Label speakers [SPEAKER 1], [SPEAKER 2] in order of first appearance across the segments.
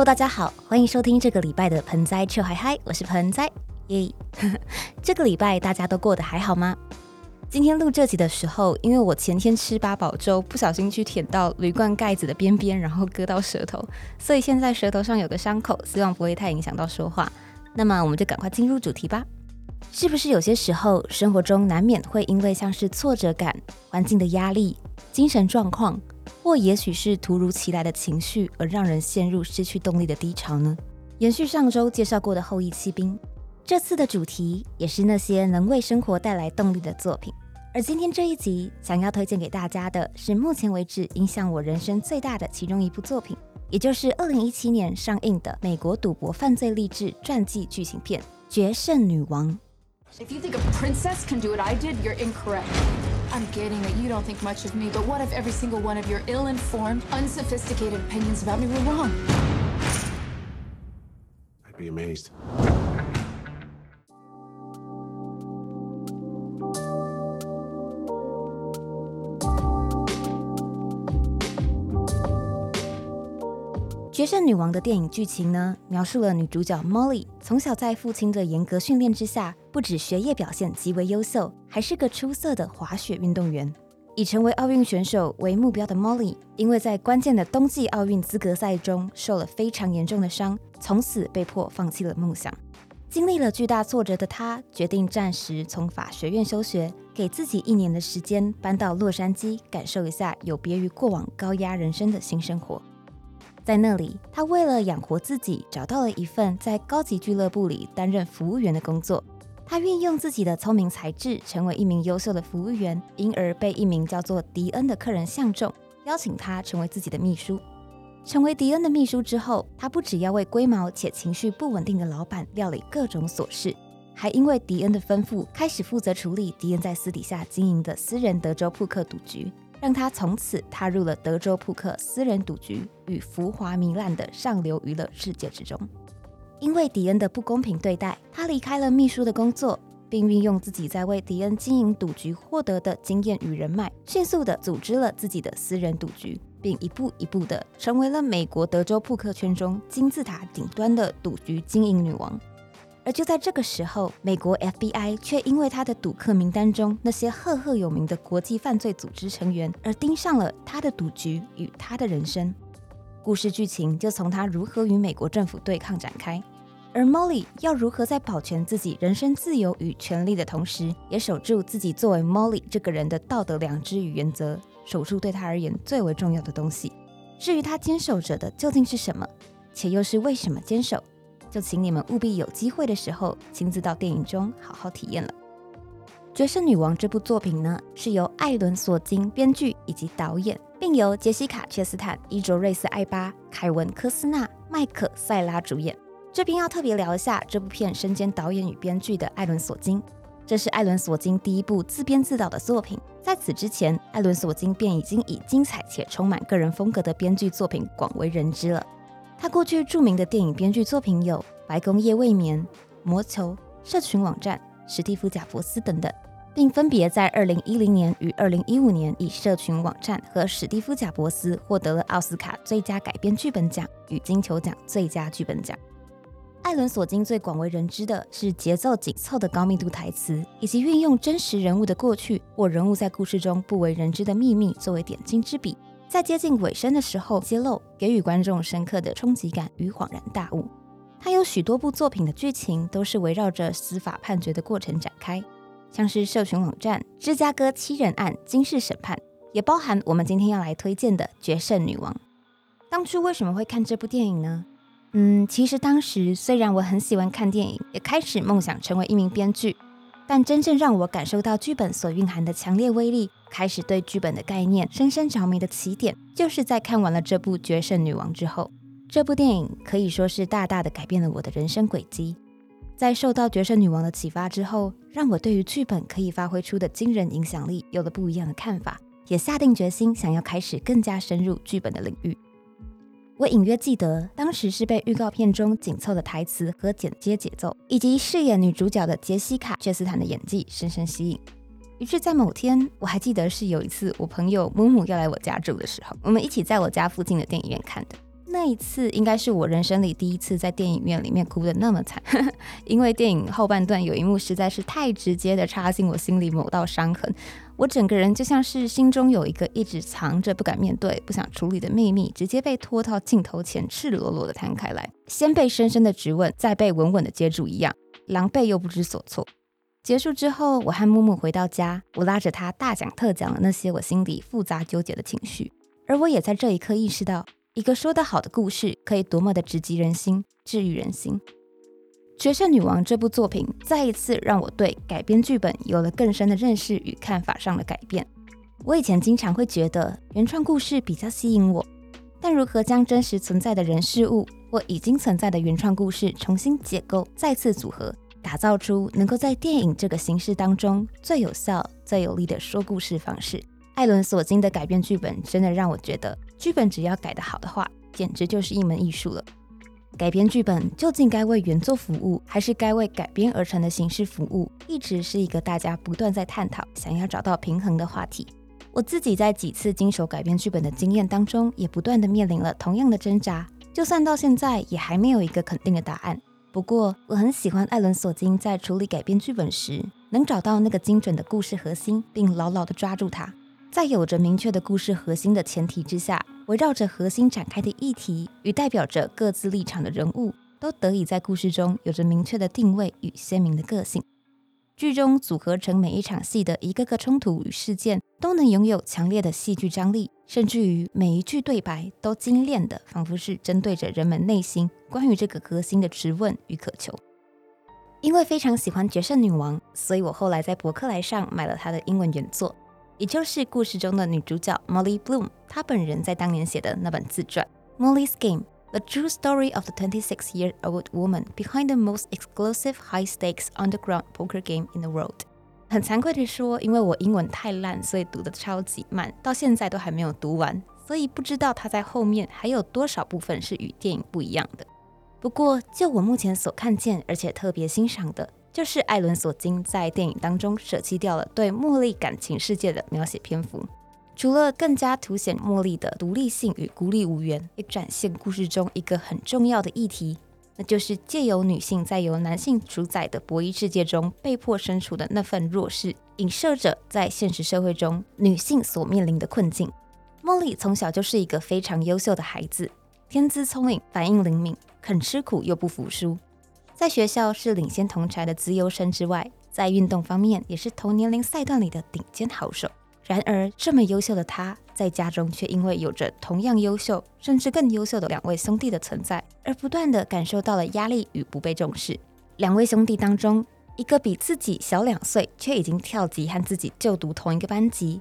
[SPEAKER 1] Hello，大家好，欢迎收听这个礼拜的盆栽臭嗨嗨，我是盆栽耶。这个礼拜大家都过得还好吗？今天录这集的时候，因为我前天吃八宝粥，不小心去舔到铝罐盖子的边边，然后割到舌头，所以现在舌头上有个伤口，希望不会太影响到说话。那么我们就赶快进入主题吧。是不是有些时候生活中难免会因为像是挫折感、环境的压力、精神状况，或也许是突如其来的情绪，而让人陷入失去动力的低潮呢？延续上周介绍过的后羿骑兵，这次的主题也是那些能为生活带来动力的作品。而今天这一集想要推荐给大家的是目前为止影响我人生最大的其中一部作品，也就是二零一七年上映的美国赌博犯罪励志传记剧情片《决胜女王》。
[SPEAKER 2] If you think a princess can do what I did, you're incorrect. I'm getting that you don't think much of me, but what if every single one of your ill informed, unsophisticated opinions about me were wrong?
[SPEAKER 3] I'd be amazed.
[SPEAKER 1] 决胜女王的电影剧情呢，描述了女主角 Molly 从小在父亲的严格训练之下，不止学业表现极为优秀，还是个出色的滑雪运动员。以成为奥运选手为目标的 Molly，因为在关键的冬季奥运资格赛中受了非常严重的伤，从此被迫放弃了梦想。经历了巨大挫折的她，决定暂时从法学院休学，给自己一年的时间，搬到洛杉矶，感受一下有别于过往高压人生的新生活。在那里，他为了养活自己，找到了一份在高级俱乐部里担任服务员的工作。他运用自己的聪明才智，成为一名优秀的服务员，因而被一名叫做迪恩的客人相中，邀请他成为自己的秘书。成为迪恩的秘书之后，他不只要为龟毛且情绪不稳定的老板料理各种琐事，还因为迪恩的吩咐，开始负责处理迪恩在私底下经营的私人德州扑克赌局。让他从此踏入了德州扑克私人赌局与浮华糜烂的上流娱乐世界之中。因为迪恩的不公平对待，他离开了秘书的工作，并运用自己在为迪恩经营赌局获得的经验与人脉，迅速的组织了自己的私人赌局，并一步一步的成为了美国德州扑克圈中金字塔顶端的赌局经营女王。而就在这个时候，美国 FBI 却因为他的赌客名单中那些赫赫有名的国际犯罪组织成员而盯上了他的赌局与他的人生。故事剧情就从他如何与美国政府对抗展开，而 Molly 要如何在保全自己人身自由与权利的同时，也守住自己作为 Molly 这个人的道德良知与原则，守住对他而言最为重要的东西。至于他坚守着的究竟是什么，且又是为什么坚守？就请你们务必有机会的时候，亲自到电影中好好体验了。《决胜女王》这部作品呢，是由艾伦·索金编剧以及导演，并由杰西卡·切斯坦、伊卓瑞斯·艾巴、凯文·科斯纳、麦克·塞拉主演。这边要特别聊一下这部片身兼导演与编剧的艾伦·索金，这是艾伦·索金第一部自编自导的作品。在此之前，艾伦·索金便已经以精彩且充满个人风格的编剧作品广为人知了。他过去著名的电影编剧作品有《白宫夜未眠》《魔球》《社群网站》《史蒂夫·贾伯斯》等等，并分别在2010年与2015年以《社群网站》和《史蒂夫·贾伯斯》获得了奥斯卡最佳改编剧本奖与金球奖最佳剧本奖。艾伦·索金最广为人知的是节奏紧凑的高密度台词，以及运用真实人物的过去或人物在故事中不为人知的秘密作为点睛之笔。在接近尾声的时候揭露，给予观众深刻的冲击感与恍然大悟。他有许多部作品的剧情都是围绕着司法判决的过程展开，像是社群网站、芝加哥七人案、惊世审判，也包含我们今天要来推荐的《决胜女王》。当初为什么会看这部电影呢？嗯，其实当时虽然我很喜欢看电影，也开始梦想成为一名编剧。但真正让我感受到剧本所蕴含的强烈威力，开始对剧本的概念深深着迷的起点，就是在看完了这部《决胜女王》之后。这部电影可以说是大大的改变了我的人生轨迹。在受到《决胜女王》的启发之后，让我对于剧本可以发挥出的惊人影响力有了不一样的看法，也下定决心想要开始更加深入剧本的领域。我隐约记得，当时是被预告片中紧凑的台词和剪接节奏，以及饰演女主角的杰西卡·切斯坦的演技深深吸引。于是，在某天，我还记得是有一次我朋友木木要来我家住的时候，我们一起在我家附近的电影院看的。那一次应该是我人生里第一次在电影院里面哭的那么惨，因为电影后半段有一幕实在是太直接的插进我心里某道伤痕，我整个人就像是心中有一个一直藏着不敢面对、不想处理的秘密，直接被拖到镜头前赤裸裸的摊开来，先被深深的质问，再被稳稳的接住一样，狼狈又不知所措。结束之后，我和木木回到家，我拉着他大讲特讲了那些我心里复杂纠结的情绪，而我也在这一刻意识到。一个说得好的故事，可以多么的直击人心、治愈人心。《绝世女王》这部作品再一次让我对改编剧本有了更深的认识与看法上的改变。我以前经常会觉得原创故事比较吸引我，但如何将真实存在的人事物或已经存在的原创故事重新解构、再次组合，打造出能够在电影这个形式当中最有效、最有力的说故事方式？艾伦·索金的改编剧本真的让我觉得。剧本只要改得好的话，简直就是一门艺术了。改编剧本究竟该为原作服务，还是该为改编而成的形式服务，一直是一个大家不断在探讨、想要找到平衡的话题。我自己在几次经手改编剧本的经验当中，也不断的面临了同样的挣扎。就算到现在，也还没有一个肯定的答案。不过，我很喜欢艾伦·索金在处理改编剧本时，能找到那个精准的故事核心，并牢牢的抓住它。在有着明确的故事核心的前提之下，围绕着核心展开的议题与代表着各自立场的人物，都得以在故事中有着明确的定位与鲜明的个性。剧中组合成每一场戏的一个个冲突与事件，都能拥有强烈的戏剧张力，甚至于每一句对白都精炼的，仿佛是针对着人们内心关于这个核心的质问与渴求。因为非常喜欢《决胜女王》，所以我后来在博客来上买了她的英文原作。也就是故事中的女主角 Molly Bloom，她本人在当年写的那本自传《Molly's Game: The True Story of the 26-Year-Old Woman Behind the Most Exclusive High-Stakes Underground Poker Game in the World》。很惭愧的说，因为我英文太烂，所以读的超级慢，到现在都还没有读完，所以不知道它在后面还有多少部分是与电影不一样的。不过，就我目前所看见，而且特别欣赏的。就是艾伦·索金在电影当中舍弃掉了对茉莉感情世界的描写篇幅，除了更加凸显茉莉的独立性与孤立无援，也展现故事中一个很重要的议题，那就是借由女性在由男性主宰的博弈世界中被迫身处的那份弱势，影射着在现实社会中女性所面临的困境。茉莉从小就是一个非常优秀的孩子，天资聪颖，反应灵敏，肯吃苦又不服输。在学校是领先同才的资优生之外，在运动方面也是同年龄赛段里的顶尖好手。然而，这么优秀的他，在家中却因为有着同样优秀甚至更优秀的两位兄弟的存在，而不断的感受到了压力与不被重视。两位兄弟当中，一个比自己小两岁，却已经跳级和自己就读同一个班级；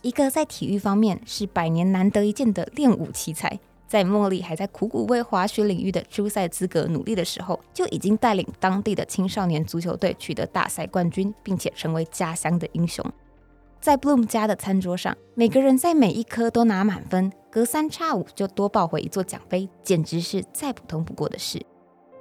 [SPEAKER 1] 一个在体育方面是百年难得一见的练武奇才。在茉莉还在苦苦为滑雪领域的初赛资格努力的时候，就已经带领当地的青少年足球队取得大赛冠军，并且成为家乡的英雄。在 Bloom 家的餐桌上，每个人在每一科都拿满分，隔三差五就多抱回一座奖杯，简直是再普通不过的事。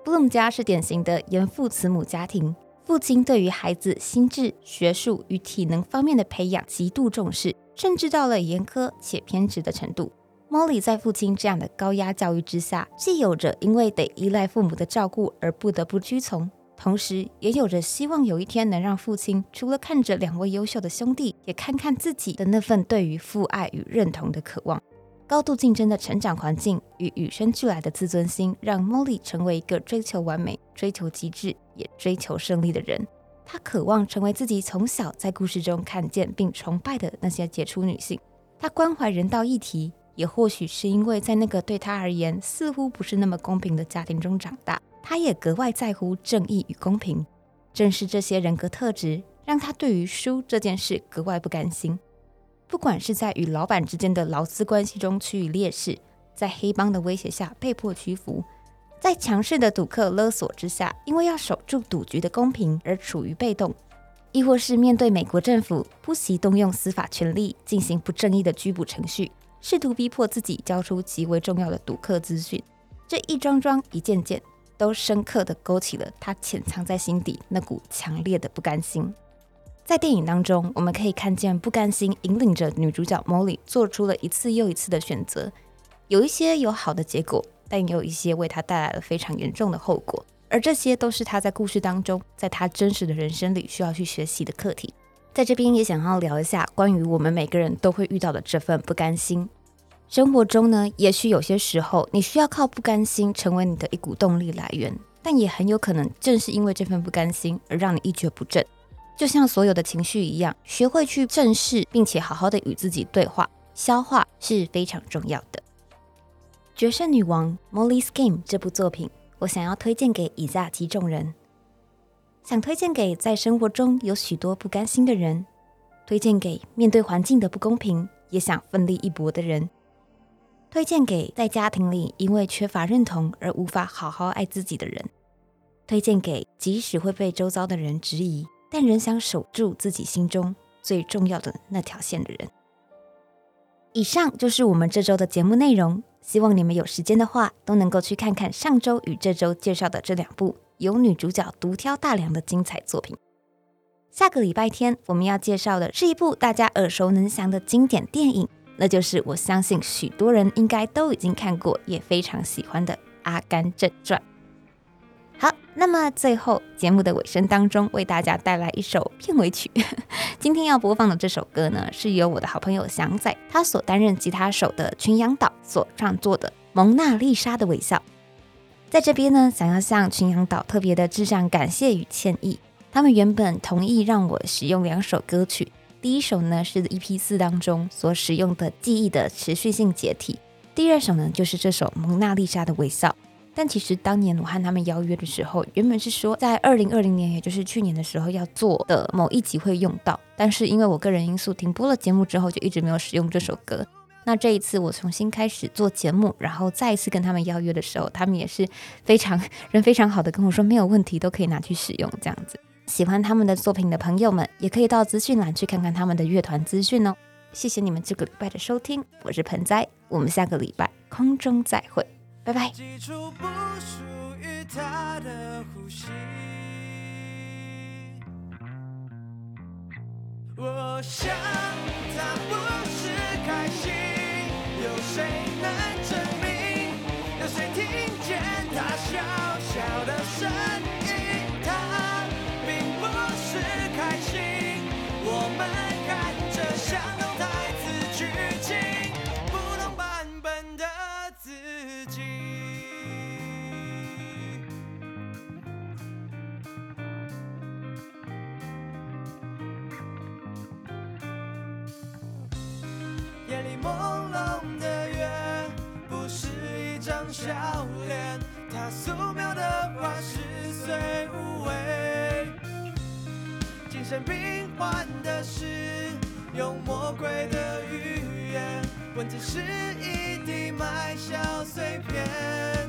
[SPEAKER 1] Bloom 家是典型的严父慈母家庭，父亲对于孩子心智、学术与体能方面的培养极度重视，甚至到了严苛且偏执的程度。Molly 在父亲这样的高压教育之下，既有着因为得依赖父母的照顾而不得不屈从，同时也有着希望有一天能让父亲除了看着两位优秀的兄弟，也看看自己的那份对于父爱与认同的渴望。高度竞争的成长环境与与生俱来的自尊心，让 Molly 成为一个追求完美、追求极致也追求胜利的人。她渴望成为自己从小在故事中看见并崇拜的那些杰出女性。她关怀人道议题。也或许是因为在那个对他而言似乎不是那么公平的家庭中长大，他也格外在乎正义与公平。正是这些人格特质，让他对于输这件事格外不甘心。不管是在与老板之间的劳资关系中处于劣势，在黑帮的威胁下被迫屈服，在强势的赌客勒索之下，因为要守住赌局的公平而处于被动，亦或是面对美国政府不惜动用司法权力进行不正义的拘捕程序。试图逼迫自己交出极为重要的赌客资讯，这一桩桩、一件件，都深刻的勾起了他潜藏在心底那股强烈的不甘心。在电影当中，我们可以看见不甘心引领着女主角 Molly 做出了一次又一次的选择，有一些有好的结果，但也有一些为他带来了非常严重的后果。而这些都是他在故事当中，在他真实的人生里需要去学习的课题。在这边也想要聊一下关于我们每个人都会遇到的这份不甘心。生活中呢，也许有些时候你需要靠不甘心成为你的一股动力来源，但也很有可能正是因为这份不甘心而让你一蹶不振。就像所有的情绪一样，学会去正视，并且好好的与自己对话、消化是非常重要的。《决胜女王》Molly's Game 这部作品，我想要推荐给以下几种人：想推荐给在生活中有许多不甘心的人，推荐给面对环境的不公平也想奋力一搏的人。推荐给在家庭里因为缺乏认同而无法好好爱自己的人，推荐给即使会被周遭的人质疑，但仍想守住自己心中最重要的那条线的人。以上就是我们这周的节目内容，希望你们有时间的话都能够去看看上周与这周介绍的这两部由女主角独挑大梁的精彩作品。下个礼拜天我们要介绍的是一部大家耳熟能详的经典电影。那就是我相信许多人应该都已经看过，也非常喜欢的《阿甘正传》。好，那么最后节目的尾声当中，为大家带来一首片尾曲。今天要播放的这首歌呢，是由我的好朋友祥仔他所担任吉他手的群羊岛所创作的《蒙娜丽莎的微笑》。在这边呢，想要向群羊岛特别的致上感谢与歉意。他们原本同意让我使用两首歌曲。第一首呢是 EP 四当中所使用的记忆的持续性解体，第二首呢就是这首蒙娜丽莎的微笑。但其实当年我和他们邀约的时候，原本是说在二零二零年，也就是去年的时候要做的某一集会用到，但是因为我个人因素停播了节目之后，就一直没有使用这首歌。那这一次我重新开始做节目，然后再一次跟他们邀约的时候，他们也是非常人非常好的跟我说没有问题，都可以拿去使用这样子。喜欢他们的作品的朋友们，也可以到资讯栏去看看他们的乐团资讯哦。谢谢你们这个礼拜的收听，我是盆栽，我们下个礼拜空中再会，拜拜。我想他不是开心，有谁能证明？有谁听见他小小的声？夜里朦胧的月，不是一张笑脸，它素描的画是碎无味。精神病患的诗，用魔鬼的语言，文字是一地麦小碎片。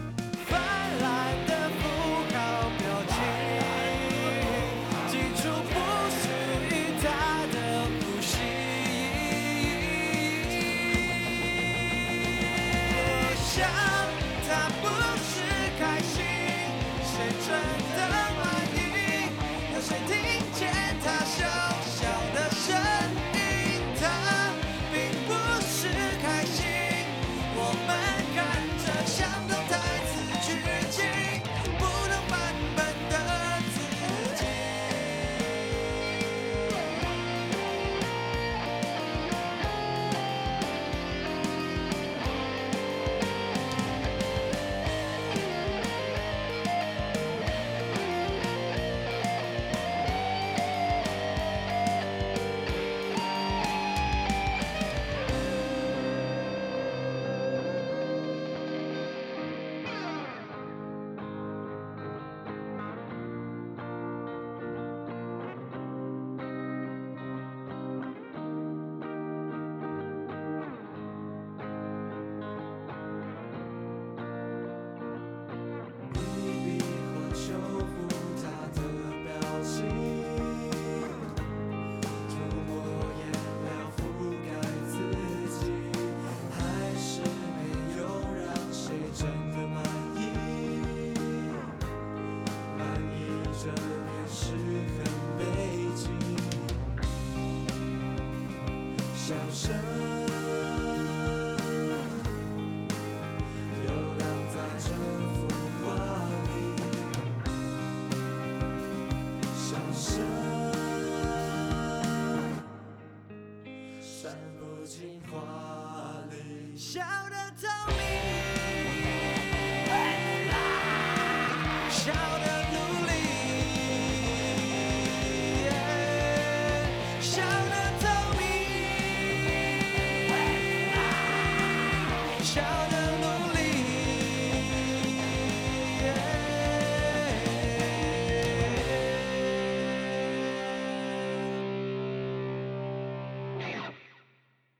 [SPEAKER 1] quale.
[SPEAKER 4] Já